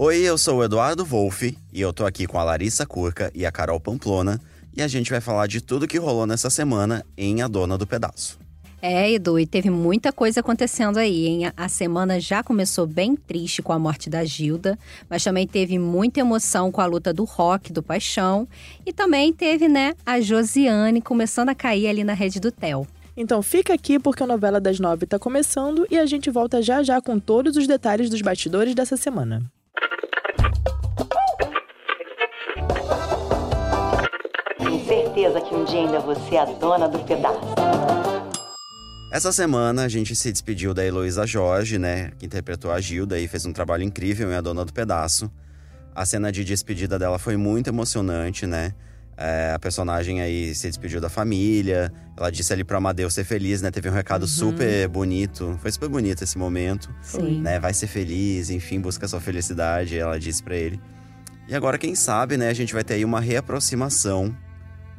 Oi, eu sou o Eduardo Wolff e eu tô aqui com a Larissa Curca e a Carol Pamplona e a gente vai falar de tudo que rolou nessa semana em A Dona do Pedaço. É, Edu, e teve muita coisa acontecendo aí, hein? A semana já começou bem triste com a morte da Gilda, mas também teve muita emoção com a luta do rock, do paixão. E também teve, né, a Josiane começando a cair ali na rede do Theo. Então fica aqui porque a novela das nove tá começando e a gente volta já já com todos os detalhes dos bastidores dessa semana. Certeza que um dia ainda você é a dona do pedaço. Essa semana a gente se despediu da Heloísa Jorge, né, que interpretou a Gilda e fez um trabalho incrível em A Dona do Pedaço. A cena de despedida dela foi muito emocionante, né? É, a personagem aí se despediu da família. Ela disse ali pro Amadeu ser feliz, né? Teve um recado uhum. super bonito. Foi super bonito esse momento. Sim. Né? Vai ser feliz, enfim, busca sua felicidade, ela disse para ele. E agora, quem sabe, né, a gente vai ter aí uma reaproximação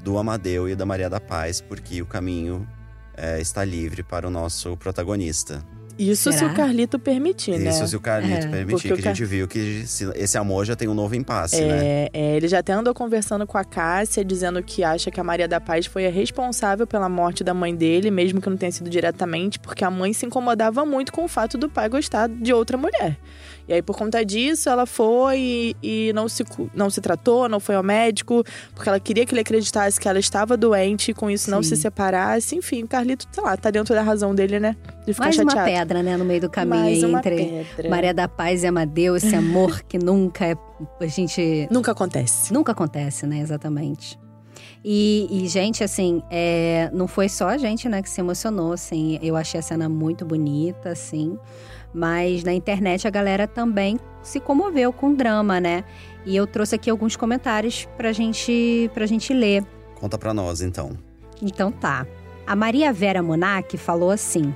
do Amadeu e da Maria da Paz, porque o caminho é, está livre para o nosso protagonista. Isso Será? se o Carlito permitir, né? Isso se o Carlito é. permitir, que a gente viu que esse amor já tem um novo impasse, é, né? É, ele já até andou conversando com a Cássia, dizendo que acha que a Maria da Paz foi a responsável pela morte da mãe dele, mesmo que não tenha sido diretamente, porque a mãe se incomodava muito com o fato do pai gostar de outra mulher. E aí, por conta disso, ela foi e, e, não, se, não se tratou, não foi ao médico, porque ela queria que ele acreditasse que ela estava doente e com isso Sim. não se separasse. Enfim, o Carlito, sei lá, tá dentro da razão dele, né? De ficar Mais chateado. uma pedra, né, no meio do caminho Mais entre pedra. Maria da Paz e Amadeu, esse amor que nunca é. A gente. Nunca acontece. Nunca acontece, né? Exatamente. E, e, gente, assim, é, não foi só a gente, né, que se emocionou, assim. Eu achei a cena muito bonita, assim. Mas na internet a galera também se comoveu com o drama, né? E eu trouxe aqui alguns comentários pra gente, pra gente ler. Conta pra nós, então. Então tá. A Maria Vera Monac falou assim: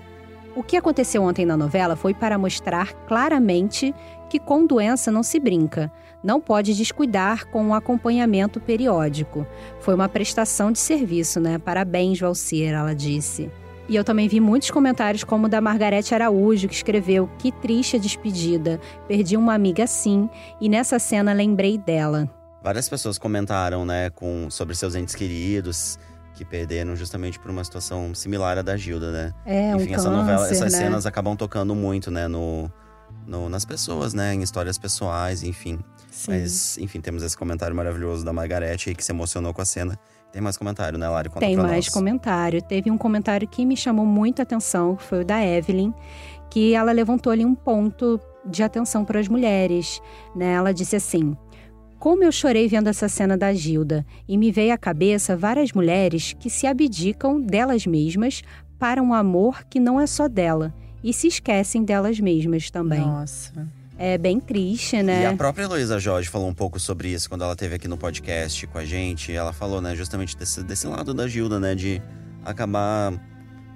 O que aconteceu ontem na novela foi para mostrar claramente que com doença não se brinca. Não pode descuidar com o acompanhamento periódico. Foi uma prestação de serviço, né? Parabéns, Valcir, ela disse. E eu também vi muitos comentários, como o da Margarete Araújo, que escreveu: Que triste a despedida. Perdi uma amiga assim, e nessa cena lembrei dela. Várias pessoas comentaram, né, com, sobre seus entes queridos que perderam justamente por uma situação similar à da Gilda, né? É, Enfim, um essa câncer, novela, essas né? cenas acabam tocando muito, né, no, no, nas pessoas, né, em histórias pessoais, enfim. Sim. Mas, enfim, temos esse comentário maravilhoso da Margarete aí que se emocionou com a cena. Tem mais comentário, né, Lari? Conta Tem mais nós. comentário. Teve um comentário que me chamou muita atenção, que foi o da Evelyn, que ela levantou ali um ponto de atenção para as mulheres. Né? Ela disse assim: Como eu chorei vendo essa cena da Gilda, e me veio à cabeça várias mulheres que se abdicam delas mesmas para um amor que não é só dela, e se esquecem delas mesmas também. Nossa. É bem triste, né? E a própria Heloísa Jorge falou um pouco sobre isso quando ela esteve aqui no podcast com a gente. Ela falou, né, justamente desse, desse lado da Gilda, né, de acabar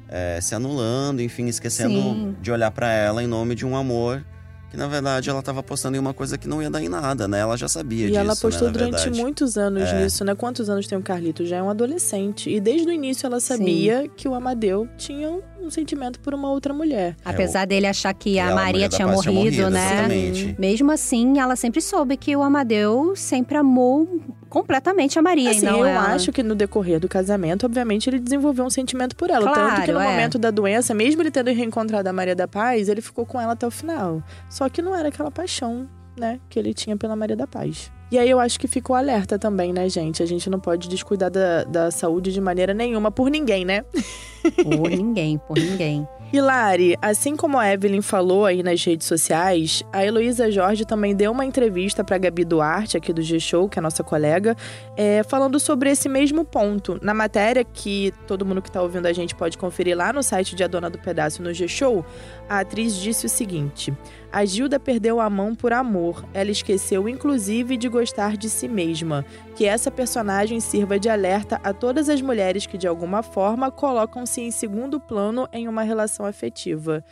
é, se anulando, enfim, esquecendo Sim. de olhar para ela em nome de um amor que na verdade ela estava apostando em uma coisa que não ia dar em nada, né? Ela já sabia E disso, ela apostou né, durante verdade. muitos anos É. nisso, né? Quantos anos tem o Carlito? Já é um adolescente. E desde o início ela sabia que o Amadeu tinha um, sentimento por uma outra mulher. Apesar dele achar que E a ela, Maria da tinha Paz, morrido, né? Exatamente. Mesmo assim, ela sempre soube que o Amadeu sempre amou completamente a Maria Assim, e não eu ela. acho que no decorrer do casamento, obviamente, ele desenvolveu um sentimento por ela. Claro, Tanto que no é. momento da doença, mesmo ele tendo reencontrado a Maria da Paz, ele ficou com ela até o final. Só que não era aquela paixão, né, que ele tinha pela Maria da Paz. E aí eu acho que ficou alerta também, né, gente? A gente não pode descuidar da, da saúde de maneira nenhuma por ninguém, né? Por ninguém, por ninguém. E Lari, assim como a Evelyn falou aí nas redes sociais, a Heloísa Jorge também deu uma entrevista para Gabi Duarte, aqui do G-Show, que é nossa colega, é, falando sobre esse mesmo ponto. Na matéria que todo mundo que está ouvindo a gente pode conferir lá no site de A Dona do Pedaço no G-Show, a atriz disse o seguinte: A Gilda perdeu a mão por amor. Ela esqueceu, inclusive, de gostar de si mesma. Que essa personagem sirva de alerta a todas as mulheres que, de alguma forma, colocam-se em segundo plano em uma relação afetiva.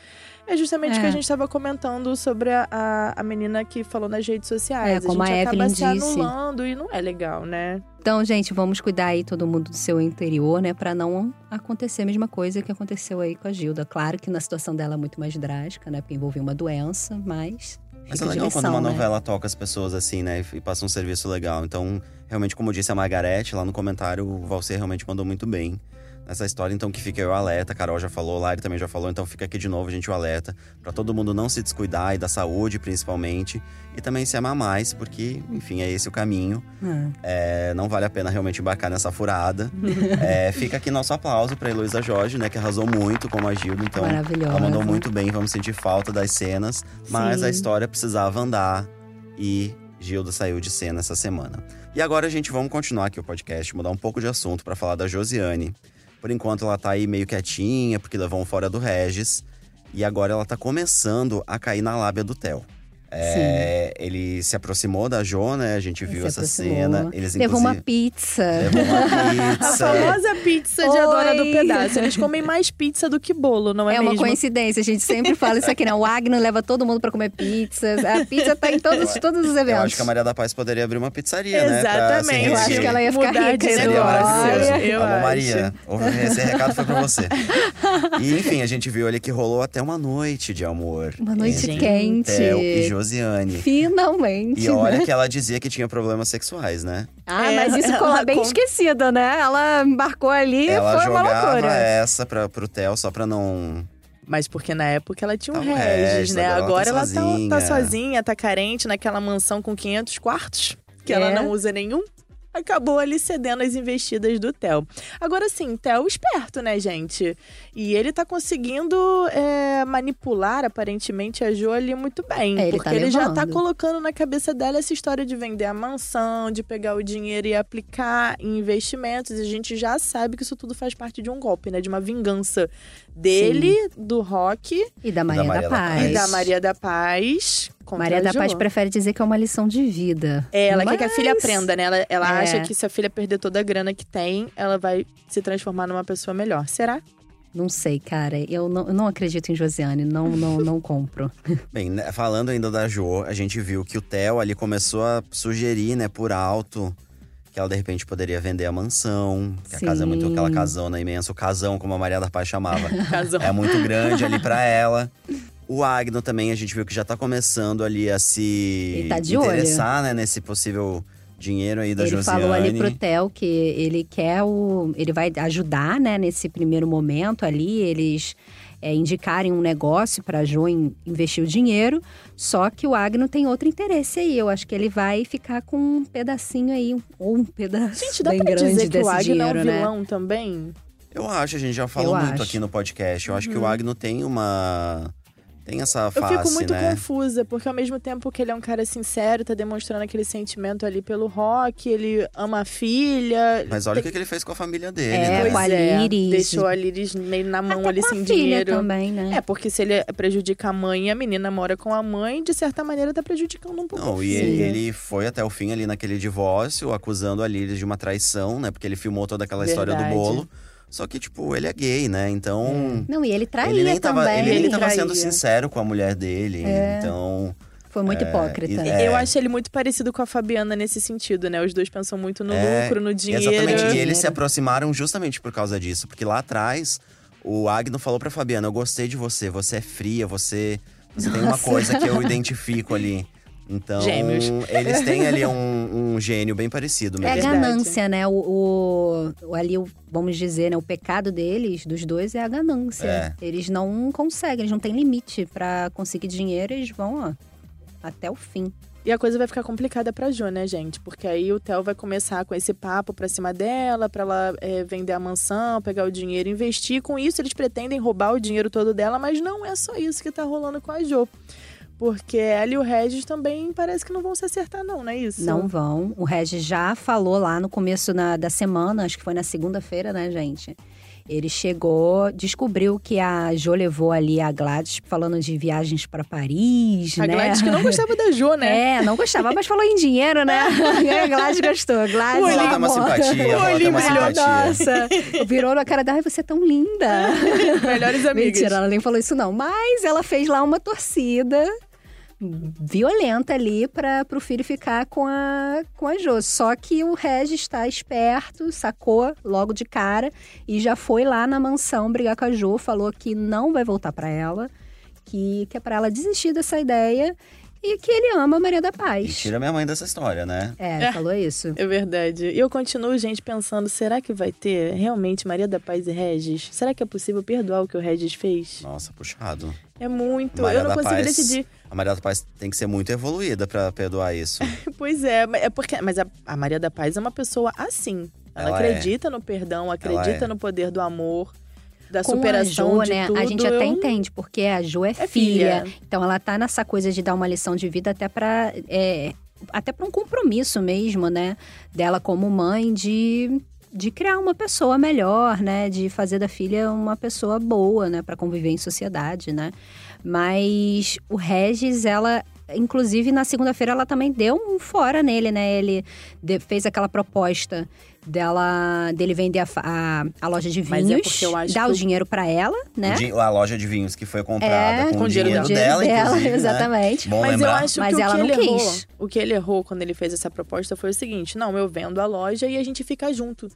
É justamente o que É. a gente estava comentando sobre a, a, a menina que falou nas redes sociais. É, como a a gente acaba Evelyn se disse. anulando e não é legal, né? Então, gente, vamos cuidar aí todo mundo do seu interior, né? Pra não acontecer a mesma coisa que aconteceu aí com a Gilda. Claro que na situação dela é muito mais drástica, né? Porque envolveu uma doença, mas Mas é legal quando lição, uma né? novela toca as pessoas assim, né? E passa um serviço legal. Então, realmente, como disse a Margarete lá no comentário, o Valser realmente mandou muito bem nessa história. Então, que fica o alerta. A Carol já falou, Lari também já falou. Então, fica aqui de novo, gente, o alerta. Pra todo mundo não se descuidar e da saúde, principalmente. E também se amar mais, porque, enfim, é esse o caminho. Ah. É, não vale a pena realmente embarcar nessa furada. É, fica aqui nosso aplauso pra Heloísa Jorge, né? Que arrasou muito como a Gilda. Então, ela mandou muito bem. Vamos sentir falta das cenas. Mas Sim. a história precisava andar. E Gilda saiu de cena essa semana. E agora, gente, vamos continuar aqui o podcast. Mudar um pouco de assunto pra falar da Josiane. Por enquanto, ela tá aí meio quietinha, porque levou um fora do Regis. E agora ela tá começando a cair na lábia do Theo. É, ele se aproximou da Jo, né? A gente viu Se essa aproximou. cena. Eles, Levou uma pizza. Levou uma A pizza. famosa pizza de A Dona do. Pedaço. Eles comem mais pizza do que bolo, não é, É uma mesmo? coincidência, a gente sempre fala isso aqui, né? O Agno leva todo mundo pra comer pizzas. A pizza tá em todos, todos os Eu eventos. acho que a Maria da Paz poderia abrir uma pizzaria, né? pra, Exatamente. Eu acho que ela ia ficar Mudar rica, de Edu. Seria maravilhoso. eu Alô, acho. Maria. Esse recado foi pra você. E enfim, a gente viu ali que rolou até uma noite de amor. Uma noite quente. Theo e Josiane. Finalmente. E olha né? que ela dizia que tinha problemas sexuais, né? Ah, É, mas isso ficou ela bem con- esquecido, né? Ela embarcou ali e ela foi uma jogava loucura. essa pra, pro Theo só pra não. Mas porque na época ela tinha um Tá Regis, Regis, né? agora ela ela tá tá, sozinha. tá sozinha, tá carente naquela mansão com 500 quartos, que ela É. não usa nenhum. Acabou ali cedendo as investidas do Theo. Agora sim, Theo esperto, né, gente? E ele tá conseguindo é, manipular, aparentemente, a Jo ali muito bem. É, ele porque tá ele já tá colocando na cabeça dela essa história de vender a mansão, de pegar o dinheiro e aplicar em investimentos. E a gente já sabe que isso tudo faz parte de um golpe, né? De uma vingança dele, do Rock E da Maria da, Maria da Paz. Paz. e da Maria da Paz. Contra Maria da. Paz prefere dizer que é uma lição de vida. É, ela quer que a Mas- filha aprenda, né? Ela, ela É. acha que se a filha perder toda a grana que tem, ela vai se transformar numa pessoa melhor. Será? Não sei, cara. Eu não, eu não acredito em Josiane. Não, não, não compro. Bem, né, falando ainda da Jo, a gente viu que o Theo ali começou a sugerir, né, por alto, que ela de repente poderia vender a mansão. Que a casa é muito Sim. aquela casona imensa, o casão, como a Maria da Paz chamava. Casão. é muito grande ali pra ela. O Agno também, a gente viu que já tá começando ali a se Ele tá de olho. interessar, né, nesse possível dinheiro aí da ele Josiane. falou ali pro Theo que ele quer o. Ele vai ajudar, né, nesse primeiro momento ali, eles é, indicarem um negócio pra Jo in- investir o dinheiro. Só que o Agno tem outro interesse aí. Eu acho que ele vai ficar com um pedacinho aí, ou um pedaço Gente, dá bem pra grande dizer que o Agno é um dinheiro, né? vilão também? Eu acho, a gente já falou Eu muito acho. aqui no podcast. Eu acho Uhum. que o Agno tem uma. Tem essa Eu face, fico muito né? confusa, porque ao mesmo tempo que ele é um cara sincero, tá demonstrando aquele sentimento ali pelo rock, ele ama a filha. Mas olha o Tem- que que ele fez com a família dele, É, né? Com a é, Liris. Deixou a Liris meio na mão Até ali com a sem filha dinheiro. também, né? É, porque se ele prejudica a mãe e a menina mora com a mãe, de certa maneira tá prejudicando um pouco Não, a e ele, ele foi até o fim ali naquele divórcio, acusando a Lilis de uma traição, né? Porque ele filmou toda aquela história do Verdade. bolo. Só que, tipo, ele é gay, né? Então. Não, e ele traía Ele nem tava, também. ele nem Ele tava sendo traía. sincero com a mulher dele. Então. Foi muito É, hipócrita. e- é. Eu acho ele muito parecido com a Fabiana nesse sentido, né? Os dois pensam muito no É, lucro, no dinheiro. Exatamente. E eles se aproximaram justamente por causa disso. Porque lá atrás, o Agno falou pra Fabiana: Eu gostei de você, você é fria, você, você tem uma Nossa. coisa que eu identifico ali. Então, Gêmeos. eles têm ali um, um gênio bem parecido É a mesmo. Ganância, né? O, o- o- ali, o- vamos dizer, né? O pecado deles, dos dois, é a ganância. É. Eles não conseguem, eles não têm limite pra conseguir dinheiro, eles vão, ó, até o fim. E a coisa vai ficar complicada pra Jo, né, gente? Porque aí o Theo vai começar com esse papo pra cima dela, pra ela é, vender a mansão, pegar o dinheiro, investir. Com isso, eles pretendem roubar o dinheiro todo dela, mas não é só isso que tá rolando com a Jo. Porque ela e o Regis também parece que não vão se acertar, não, não é isso? Não vão. O Regis já falou lá no começo na- da semana, acho que foi na segunda-feira, né, gente? Ele chegou, descobriu que a Jo levou ali a Gladys falando de viagens pra Paris, A né? Gladys que não gostava da Jo, né? É, não gostava, mas falou em dinheiro, né? A Gladys gostou. Gladys, O Ela tem uma simpatia, ela tem uma simpatia. Nossa, virou na cara dela, ai, você é tão linda. Melhores amigas. Mentira, ela nem falou isso não. Mas ela fez lá uma torcida violenta ali para o filho ficar com a, com a Jo. Só que o Regis está esperto, sacou logo de cara e já foi lá na mansão brigar com a Jo, falou que não vai voltar para ela, que, que é para ela desistir dessa ideia. E que ele ama a Maria da Paz. E tira minha mãe dessa história, né? É, É. falou isso. É verdade. E eu continuo, gente, pensando, será que vai ter realmente Maria da Paz e Regis? Será que é possível perdoar o que o Regis fez? Nossa, puxado. É muito. Maria eu não da consigo Paz- decidir. A Maria da Paz tem que ser muito evoluída pra perdoar isso. Pois é, mas é porque, mas a, a Maria da Paz é uma pessoa assim. Ela, Ela é. acredita no perdão, acredita é. no poder do amor, da Com superação a Jo, né? tudo. A gente até Eu- entende, porque a Jo é, É filha. filha. Então ela tá nessa coisa de dar uma lição de vida até pra. é, até para um compromisso mesmo, né? Dela como mãe de. De criar uma pessoa melhor, né? De fazer da filha uma pessoa boa, né? Pra conviver em sociedade, né? Mas o Regis, ela inclusive na segunda-feira ela também deu um fora nele, né? Ele fez aquela proposta dela dele vender a, a, a loja de é vinhos, porque eu acho dar que o o- dinheiro pra ela, né? O A loja de vinhos que foi comprada É, com, com o o dinheiro dinheiro dela. dela, né? exatamente. Bom Mas eu lembrar. acho Mas que o ela que não ele errou, quis. o que ele errou quando ele fez essa proposta foi o seguinte: não, eu vendo a loja e a gente fica junto.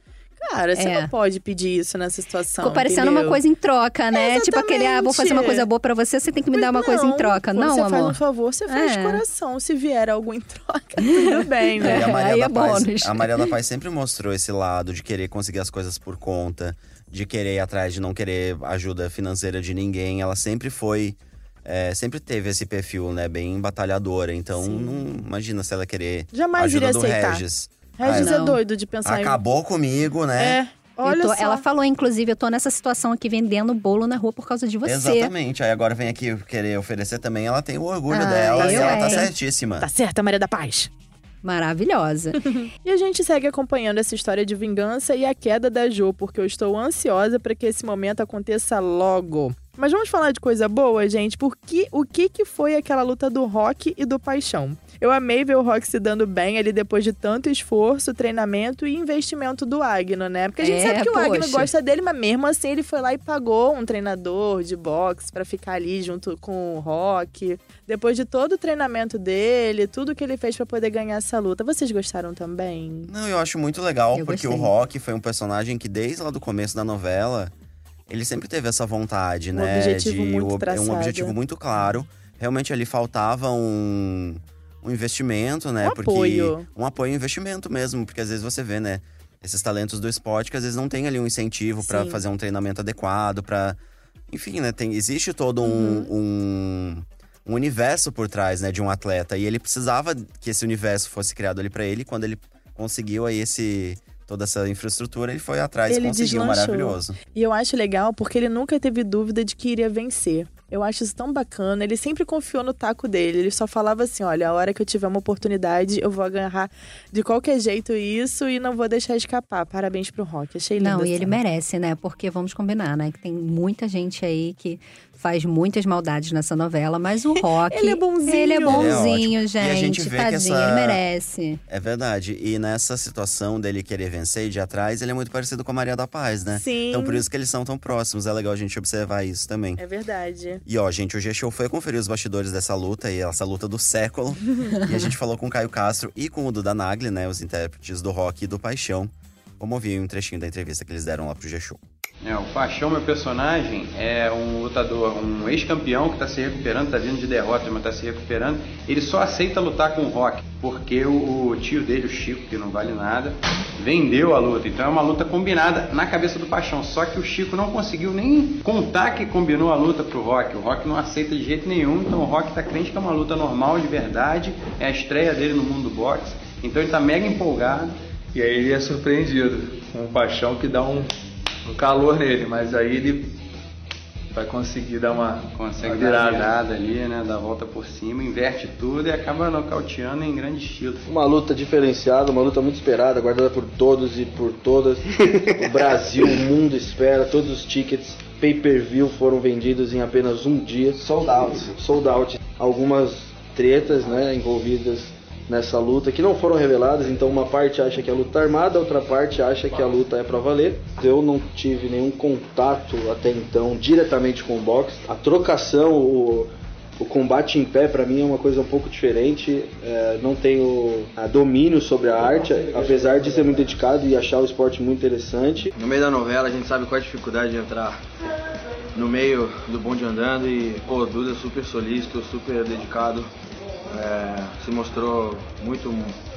Cara, você É. não pode pedir isso nessa situação. Ficou parecendo entendeu? uma coisa em troca, né? tipo aquele, ah, vou fazer uma coisa boa pra você, você tem que me dar uma coisa em troca. Não, você faz amor. um favor, você faz de É. coração. Se vier algo em troca, tudo bem, E né? a Maria, Aí da é Paz, bônus. a Maria da Paz sempre mostrou esse lado de querer conseguir as coisas por conta, de querer ir atrás, de não querer ajuda financeira de ninguém. Ela sempre foi. é, sempre teve esse perfil, né? Bem batalhadora. Então, Sim. não imagina se ela querer Jamais ajuda iria do aceitar. Regis. Regis Ai, é doido de pensar Acabou comigo, em. né? É, olha Eu tô- só. ela falou, inclusive, eu tô nessa situação aqui vendendo bolo na rua por causa de você. Exatamente. Aí agora vem aqui querer oferecer também. Ela tem o orgulho Ah, dela e ela tá é. certíssima. Tá certa, Maria da Paz. Maravilhosa. E a gente segue acompanhando essa história de vingança e a queda da Jo, porque eu estou ansiosa para que esse momento aconteça logo. Mas vamos falar de coisa boa, gente, porque o que, que foi aquela luta do Rock e do Paixão? Eu amei ver o Rock se dando bem ali depois de tanto esforço, treinamento e investimento do Agno, né? Porque a gente É, sabe que o Agno poxa. gosta dele, mas mesmo assim ele foi lá e pagou um treinador de boxe pra ficar ali junto com o Rock. Depois de todo o treinamento dele, tudo que ele fez pra poder ganhar essa luta. Vocês gostaram também? Não, eu acho muito legal, Eu porque gostei. o Rock foi um personagem que desde lá do começo da novela, ele sempre teve essa vontade, Um né? objetivo muito o- traçado. Um objetivo muito claro. Realmente ali faltava um, um investimento, né? Um porque apoio. Um apoio e investimento mesmo, porque às vezes você vê, né? Esses talentos do esporte que às vezes não tem ali um incentivo Sim. fazer um treinamento adequado, pra Enfim, né? Tem, existe todo um, Uhum. um, um universo por trás, né? De um atleta. E ele precisava que esse universo fosse criado ali pra ele. Quando ele conseguiu aí esse toda essa infraestrutura, ele foi atrás Ele e conseguiu, deslanchou. maravilhoso. E eu acho legal porque ele nunca teve dúvida de que iria vencer. Eu acho isso tão bacana. Ele sempre confiou no taco dele. Ele só falava assim: olha, a hora que eu tiver uma oportunidade, eu vou agarrar de qualquer jeito isso e não vou deixar escapar. Parabéns pro Rock. Achei lindo. Não, e ele merece, né? Porque vamos combinar, né? Que tem muita gente aí que faz muitas maldades nessa novela, mas o Rock. Ele é bonzinho. Ele é Ele é bonzinho, ótimo. gente. E a gente vê que Tadinho, essa- ele merece. É verdade. E nessa situação dele querer vencer e de atrás, ele é muito parecido com a Maria da Paz, né? Sim. Então por isso que eles são tão próximos. É legal a gente observar isso também. É verdade. E ó, gente, o G-Show foi conferir os bastidores dessa luta e essa luta do século. e a gente falou com o Caio Castro e com o Duda Nagli, né? Os intérpretes do rock e do paixão. Vamos ouvir um trechinho da entrevista que eles deram lá pro G-Show. É, o Paixão, meu personagem, é um lutador, um ex-campeão que está se recuperando, está vindo de derrota, mas está se recuperando. Ele só aceita lutar com o Rock, porque o, tio dele, o Chico, que não vale nada, vendeu a luta. Então é uma luta combinada na cabeça do Paixão. Só que o Chico não conseguiu nem contar que combinou a luta pro Rock. O Rock não aceita de jeito nenhum, então o Rock tá crente que é uma luta normal, de verdade. É a estreia dele no mundo do boxe. Então ele tá mega empolgado. E aí ele é surpreendido com um paixão que dá um, um calor nele, mas aí ele vai conseguir dar uma, Consegue uma virada. virada ali, né? Dar a volta por cima, inverte tudo e acaba nocauteando em grande estilo. Uma luta diferenciada, uma luta muito esperada, aguardada por todos e por todas. O Brasil, o mundo espera, todos os tickets pay-per-view foram vendidos em apenas um dia. Sold out. Sold out. Algumas tretas né, envolvidas nessa luta que não foram reveladas, então uma parte acha que a luta é armada, outra parte acha que a luta é pra valer. Eu não tive nenhum contato até então diretamente com o boxe. A trocação, o, o combate em pé para mim é uma coisa um pouco diferente. É, não tenho ah, domínio sobre a arte, apesar de ser muito dedicado e achar o esporte muito interessante. No meio da novela a gente sabe qual é a dificuldade de entrar no meio do bonde andando e pô, Duda é super solícito, super dedicado. É, se mostrou muito,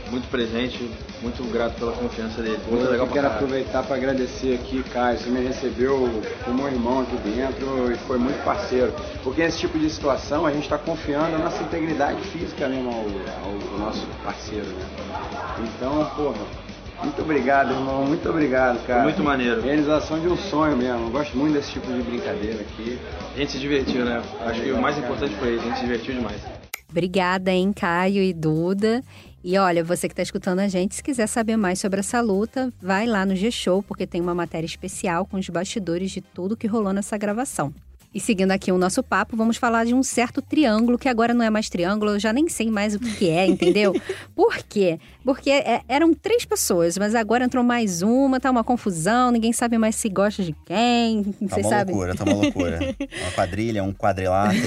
muito presente, muito grato pela confiança dele. Muito Eu legal quero aproveitar para agradecer aqui, Caio. Você me recebeu como um irmão aqui dentro e foi muito parceiro. Porque nesse tipo de situação a gente está confiando na nossa integridade física mesmo ao, ao- ao nosso parceiro, né? Então, porra, muito obrigado, irmão. Muito obrigado, cara. Muito maneiro. Realização de um sonho mesmo. Eu gosto muito desse tipo de brincadeira aqui. A gente se divertiu, né? Acho que o mais importante foi isso, a gente se divertiu demais. Obrigada, hein, Caio e Duda. E olha, você que está escutando a gente, se quiser saber mais sobre essa luta, vai lá no G-Show, porque tem uma matéria especial com os bastidores de tudo que rolou nessa gravação. E seguindo aqui o nosso papo, vamos falar de um certo triângulo, que agora não é mais triângulo, eu já nem sei mais o que é, entendeu? Por quê? Porque é- eram três pessoas, mas agora entrou mais uma, tá uma confusão, ninguém sabe mais se gosta de quem, Tá uma sabem? loucura, tá uma loucura. Uma quadrilha, um quadrilátero,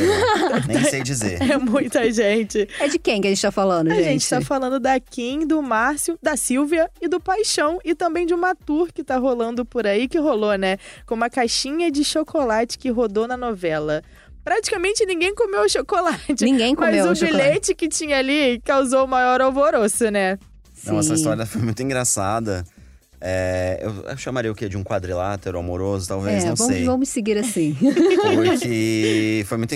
nem sei dizer. É muita gente. É de quem que a gente tá falando, A gente? gente tá falando da Kim, do Márcio, da Silvia e do Paixão. E também de uma tour que tá rolando por aí, que rolou, né? Com uma caixinha de chocolate que rodou na novela. Praticamente ninguém comeu o chocolate. Ninguém comeu Mas o bilhete que tinha ali causou o maior alvoroço, né? Não, essa Sim. história foi muito engraçada. É, eu, eu chamaria o quê? De um quadrilátero amoroso, talvez, É, não vamos, sei. vamos seguir assim. Porque foi muito.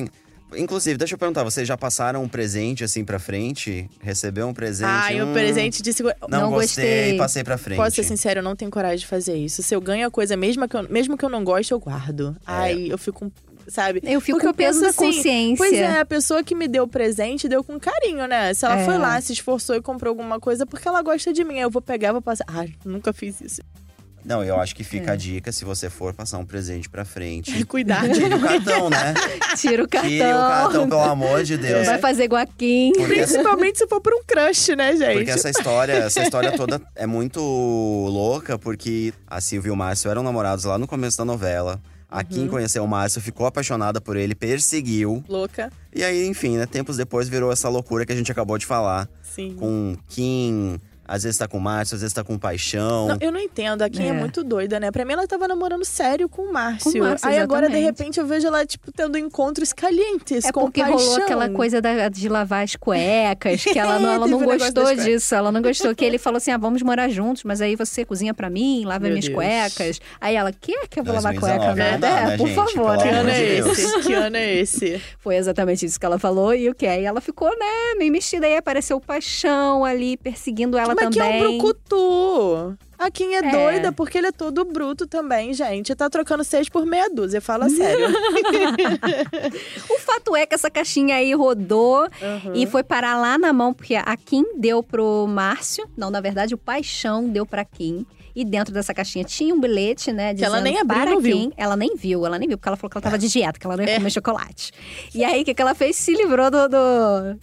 Inclusive, deixa eu perguntar, vocês já passaram um presente assim pra frente? Recebeu um presente? Ai, hum, o presente de segura... Não, Não gostei, gostei. passei pra frente. Posso ser sincero, eu não tenho coragem de fazer isso. Se eu ganho a coisa, mesmo que eu, mesmo que eu não goste, eu guardo. Ai, eu fico, sabe? Eu fico Porque com o peso penso da assim, consciência. Pois é, a pessoa que me deu o presente deu com carinho, né? Se ela É. foi lá, se esforçou e comprou alguma coisa porque ela gosta de mim. Aí eu vou pegar vou passar. Ai, nunca fiz isso. Não, eu acho que É. fica a dica, se você for passar um presente pra frente. Cuidado. Tire o cartão, né? Tira o cartão. Tire o cartão, pelo amor de Deus. Vai fazer. Porque, Principalmente se for por um crush, né, gente? porque essa história, essa história toda é muito louca, porque a Silvia e o Márcio eram namorados lá no começo da novela. A Uhum. Kim conheceu o Márcio, ficou apaixonada por ele, perseguiu. Louca. E aí, enfim, né? Tempos depois virou essa loucura que a gente acabou de falar. Sim. Com Kim, às vezes tá com o Márcio, às vezes tá com paixão. Não, eu não entendo. A Kim é. É. muito doida, né? Pra mim, ela tava namorando sério com o Márcio. Com o Márcio, Aí agora, de repente, eu vejo ela, tipo, tendo encontros calientes É com porque paixão. rolou aquela coisa da- de lavar as cuecas, que ela não, ela não gostou disso. Ela não gostou. Que ele falou assim: ah, vamos morar juntos, mas aí você cozinha pra mim, lava Meu minhas Deus. cuecas. Aí ela, quer que eu vou lavar 2019 cueca? não né? dá, É, né, por gente? favor, Que ano é esse? Que ano é esse? Foi exatamente isso que ela falou. E o que? Aí ela ficou, né, meio mexida. Aí apareceu o paixão ali, perseguindo ela Mas que é um brucutu. A Kim é, É. doida porque ele é todo bruto também, gente. Tá trocando seis por meia dúzia, fala sério. O fato é que essa caixinha aí rodou Uhum. e foi parar lá na mão, porque a Kim deu pro Márcio. Não, na verdade, o Paixão deu pra Kim. E dentro dessa caixinha tinha um bilhete, né? Que ela nem abriu, para não viu. Kim. Ela nem viu, ela nem viu, porque ela falou que ela tava de dieta, que ela não ia É. comer chocolate. E aí, o que, que ela fez? Se livrou do. do...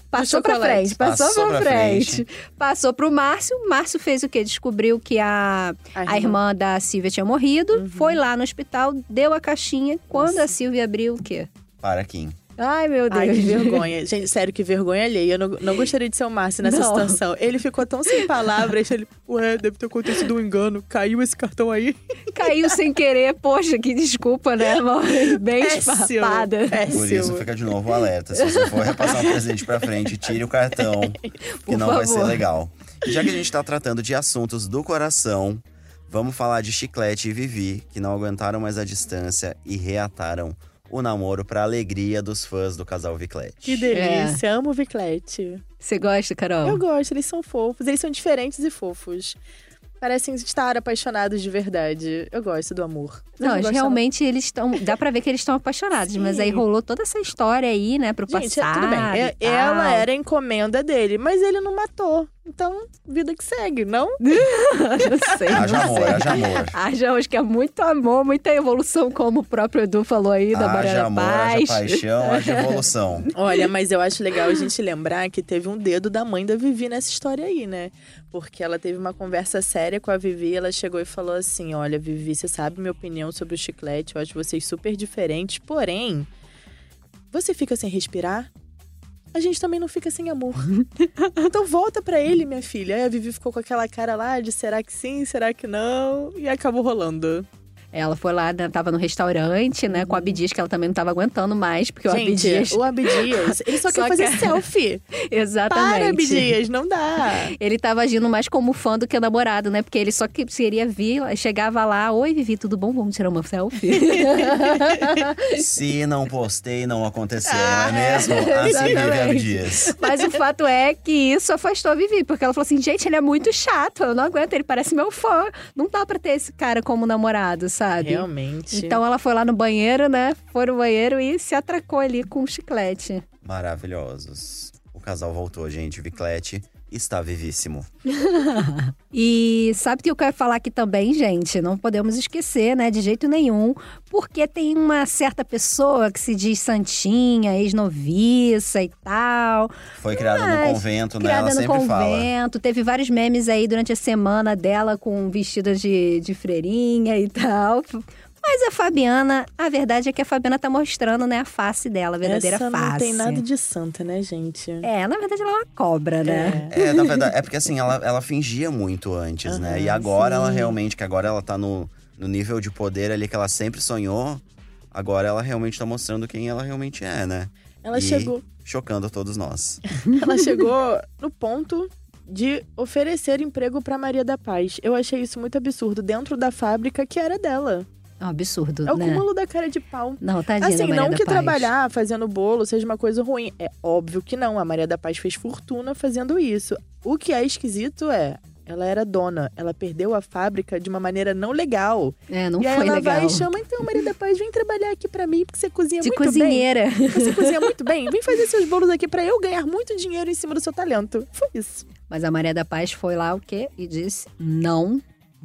Passou pra chocolate. frente, passou, Passou pra, pra frente. Passou pro Márcio. Márcio fez o quê? Descobriu que a, A a irmã. Uhum. irmã da Silvia tinha morrido, foi lá no hospital, deu a caixinha. Quando a Silvia abriu, o quê? Para Kim. Ai, meu Deus. Ai, que vergonha. Gente, sério, que vergonha alheia. Eu não, não gostaria de ser o Márcio nessa Não. situação. Ele ficou tão sem palavras. Ele, ué, deve ter acontecido um engano. Caiu esse cartão aí. Caiu sem querer. Poxa, que desculpa, né, amor? Bem esfarrapada. Péssimo. Por isso fica de novo o alerta. Se você for repassar um presente pra frente, tire o cartão, que Por não vai ser favor. legal. Já que a gente tá tratando de assuntos do coração, vamos falar de Chiclete e Vivi, que não aguentaram mais a distância e reataram o namoro pra alegria dos fãs do casal Viclete. Que delícia. Amo o Viclete. Você gosta, Carol? Eu gosto, eles são fofos. Eles são diferentes e fofos. Parecem estar apaixonados de verdade. Eu gosto do amor. Não, gostam? realmente eles estão. Dá pra ver que eles estão apaixonados, mas Sim. aí rolou toda essa história aí, né, pro Gente, é- passado. tudo bem. É- tal. ela era encomenda dele, mas ele não matou. Então, vida que segue, não? não sei. Haja não amor, haja amor. Haja, acho que é muito amor, muita evolução, como o próprio Edu falou aí, da Haja Mariana amor, Paz. haja paixão, haja evolução. Olha, mas eu acho legal a gente lembrar que teve um dedo da mãe da Vivi nessa história aí, né? Porque ela teve uma conversa séria com a Vivi, ela chegou e falou assim: Olha, Vivi, você sabe minha opinião sobre o chiclete, eu acho vocês super diferentes, porém, você fica sem respirar? A gente também não fica sem amor. então volta pra ele, minha filha. Aí a Vivi ficou com aquela cara lá de será que sim, será que não? E acabou rolando. Ela foi lá, né, tava no restaurante, né, com o Abdias, que ela também não tava aguentando mais, porque o Gente, Abdias. o Abdias, ele só, Só quer fazer quer- selfie. Exatamente. Para, Abdias, não dá. Ele tava agindo mais como fã do que namorado, né? Porque ele só que queria vir, chegava lá, oi Vivi, tudo bom? Vamos tirar uma selfie? Se não postei, não aconteceu, Ah, não é mesmo? Assim vive. Abdias. Mas o fato é que isso afastou a Vivi, porque ela falou assim: gente, ele é muito chato, eu não aguento, ele parece meu fã. Não dá pra ter esse cara como namorado, sabe? Realmente. Então ela foi lá no banheiro, né? Foi no banheiro e se atracou ali com um chiclete. Maravilhosos. O casal voltou, gente. Viclete está vivíssimo. E sabe o que eu quero falar aqui também, gente? Não podemos esquecer, né? De jeito nenhum. Porque tem uma certa pessoa que se diz santinha, ex-noviça e tal. Foi criada no convento, né? Criada Ela no sempre fala. convento. Teve vários memes aí durante a semana dela com vestida de, de freirinha e tal. Mas a Fabiana, a verdade é que a Fabiana tá mostrando, né, a face dela, a verdadeira Essa face. não tem nada de santa, né, gente? É, na verdade ela é uma cobra, né? É. É, na verdade, é porque assim, ela, ela fingia muito antes, né? E agora ela sim. realmente, que agora ela tá no, no nível de poder ali que ela sempre sonhou, agora ela realmente tá mostrando quem ela realmente é, né? Ela E chegou, Chocando todos nós. ela chegou no ponto de oferecer emprego pra Maria da Paz. Eu achei isso muito absurdo dentro da fábrica que era dela. É um absurdo, É o né? cúmulo da cara de pau. Não, tadinha Assim, da Maria não da que Paz. trabalhar fazendo bolo seja uma coisa ruim. É óbvio que não. A Maria da Paz fez fortuna fazendo isso. O que é esquisito é. Ela era dona, ela perdeu a fábrica de uma maneira não legal. É, não e foi ela legal. vai e chama, então, Maria da Paz, vem trabalhar aqui pra mim, porque você cozinha De muito cozinheira. bem. Você cozinha muito bem. Vem fazer seus bolos aqui pra eu ganhar muito dinheiro em cima do seu talento. Foi isso. Mas a Maria da Paz foi lá o quê? E disse não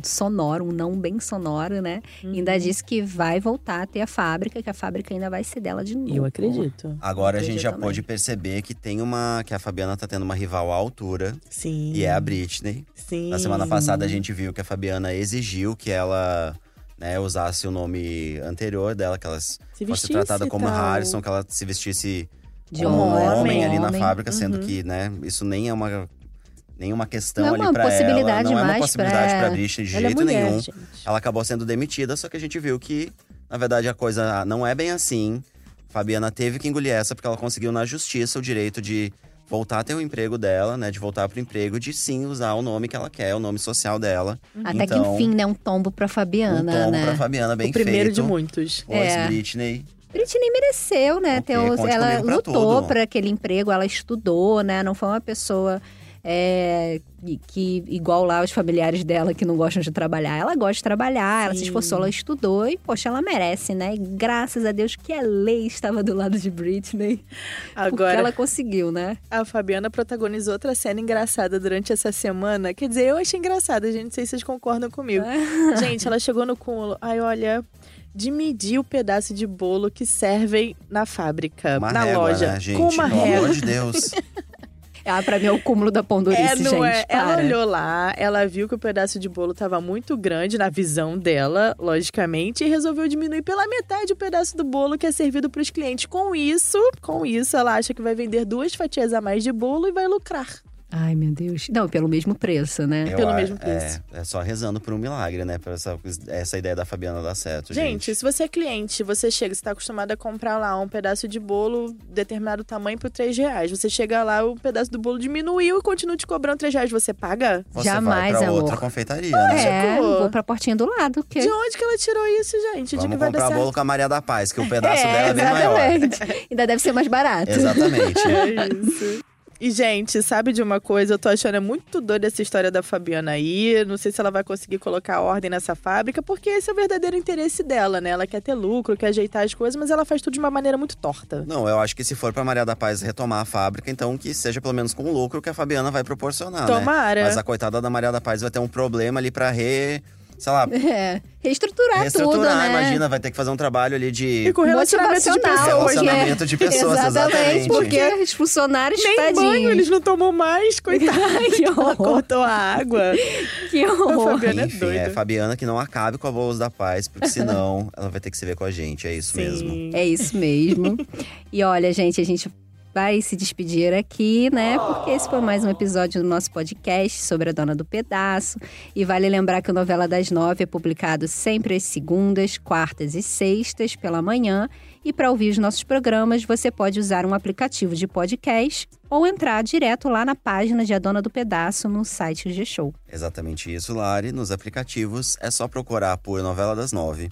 sonoro, um não bem sonoro, né? Uhum. ainda disse que vai voltar a ter a fábrica, que a fábrica ainda vai ser dela de novo. Eu acredito. Agora a gente já também. pôde perceber que tem uma. que a Fabiana tá tendo uma rival à altura, Sim. e é a Britney. Sim. Na semana passada a gente viu que a Fabiana exigiu que ela né, usasse o nome anterior dela, que ela Se fosse tratada como tal. Harrison, que ela se vestisse De como um homem, homem ali na homem. fábrica, sendo Uhum. que, né, isso nem é uma nenhuma questão Não é ali uma pra ela, possibilidade não é uma possibilidade pra- pra Britney de Ela é jeito mulher, nenhum. gente. Ela acabou sendo demitida, só que a gente viu que, na verdade, a coisa não é bem assim. Fabiana teve que engolir essa porque ela conseguiu na justiça o direito de voltar a ter o emprego dela, né, de voltar pro emprego, de sim usar o nome que ela quer, o nome social dela. Até então, que enfim, né? Um tombo pra um Fabiana, tombo né? pra Fabiana bem o primeiro feito. de muitos. Pois, É. Britney. Britney mereceu, né? Ter ela lutou para aquele emprego, ela estudou, né? Não foi uma pessoa é, que- igual lá os familiares dela que não gostam de trabalhar. Ela gosta de trabalhar, ela se esforçou, ela estudou e, poxa, ela merece, né? E graças a Deus que a lei estava do lado de Britney. Porque Agora, ela conseguiu, né? a Fabiana protagonizou outra cena engraçada durante essa semana. Quer dizer, eu achei engraçada, gente. Não sei se vocês concordam comigo. gente, ela chegou no cúmulo. Ai, olha. De medir o pedaço de bolo que servem na fábrica, Uma na régua, loja. né, gente? com uma Pelo régua. amor de Deus. Ah, pra mim é o cúmulo da pondurice, É, gente. é? Ela olhou lá, ela viu que o pedaço de bolo tava muito grande na visão dela, logicamente, e resolveu diminuir pela metade o pedaço do bolo que é servido para os clientes. Com isso, com isso, ela acha que vai vender duas fatias a mais de bolo e vai lucrar. Ai, meu Deus. Não, pelo mesmo preço, né? Eu Pelo mesmo preço. É, é só rezando por um milagre, né? Pra essa, essa ideia da Fabiana dar certo, gente. Gente, se você é cliente, você chega, você tá acostumado a comprar lá um pedaço de bolo determinado tamanho por 3 reais. Você chega lá, o pedaço do bolo diminuiu e continua te cobrando 3 reais. Você paga? Você Jamais, vai pra amor. outra confeitaria, né? É, vou pra portinha do lado. Que... De onde que ela tirou isso, gente? de que Vamos vai dar comprar certo? bolo com a Maria da Paz, que o pedaço É, dela é bem maior. Exatamente. Ainda deve ser mais barato. Exatamente. É isso. E, gente, sabe de uma coisa? Eu tô achando é muito doida essa história da Fabiana aí. Não sei se ela vai conseguir colocar ordem nessa fábrica, porque esse é o verdadeiro interesse dela, né? Ela quer ter lucro, quer ajeitar as coisas, mas ela faz tudo de uma maneira muito torta. Não, eu acho que se for pra Maria da Paz retomar a fábrica, então que seja pelo menos com o lucro que a Fabiana vai proporcionar, né? Tomara. Mas a coitada da Maria da Paz vai ter um problema ali pra re... Sei lá, É, reestruturar, reestruturar, tudo, né? imagina, vai ter que fazer um trabalho ali de... E com relacionamento de pessoas, porque- né? Relacionamento de pessoas, exatamente, exatamente. porque os funcionários, Nem tadinhos. banho eles não tomam mais, coitado. que horror, cortou a água. que A horror. Fabiana é Enfim, doida. é Fabiana que não acabe com a Bolos da Paz, porque senão ela vai ter que se ver com a gente, é isso mesmo. Sim. É isso mesmo. e olha, gente, a gente vai se despedir aqui, né? Porque esse foi mais um episódio do nosso podcast sobre a Dona do Pedaço. E vale lembrar que a Novela das Nove é publicado sempre às segundas, quartas e sextas pela manhã. E para ouvir os nossos programas, você pode usar um aplicativo de podcast ou entrar direto lá na página de A Dona do Pedaço no site G-Show. Exatamente isso, Lari. Nos aplicativos é só procurar por Novela das Nove.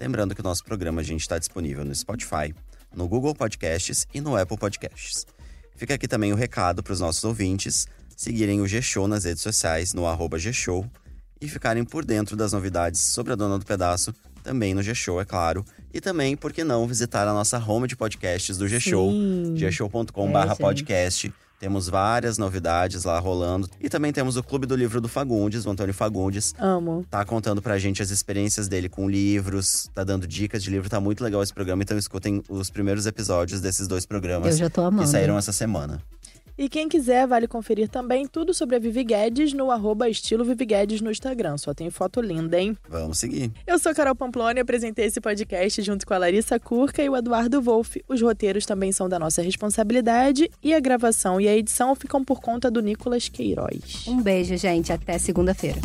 Lembrando que o nosso programa a gente está disponível no Spotify, no Google Podcasts e no Apple Podcasts. Fica aqui também o recado para os nossos ouvintes seguirem o G-Show nas redes sociais, no arroba G-Show, e ficarem por dentro das novidades sobre a Dona do Pedaço, também no G-Show, é claro. E também, por que não, visitar a nossa home de podcasts do G-Show, gshow.com.br podcast. Temos várias novidades lá rolando. E também temos o Clube do Livro do Fagundes, o Antônio Fagundes. Amo. Tá contando pra gente as experiências dele com livros, tá dando dicas de livro, tá muito legal esse programa. Então escutem os primeiros episódios desses dois programas Eu já tô amando. que saíram essa semana. E quem quiser, vale conferir também tudo sobre a Vivi Guedes no arroba estilo Vivi Guedes no Instagram. Só tem foto linda, hein? Vamos seguir. Eu sou Carol Pamplona e apresentei esse podcast junto com a Larissa Curca e o Eduardo Wolff. Os roteiros também são da nossa responsabilidade e a gravação e a edição ficam por conta do Nicolas Queiroz. Um beijo, gente. Até segunda-feira.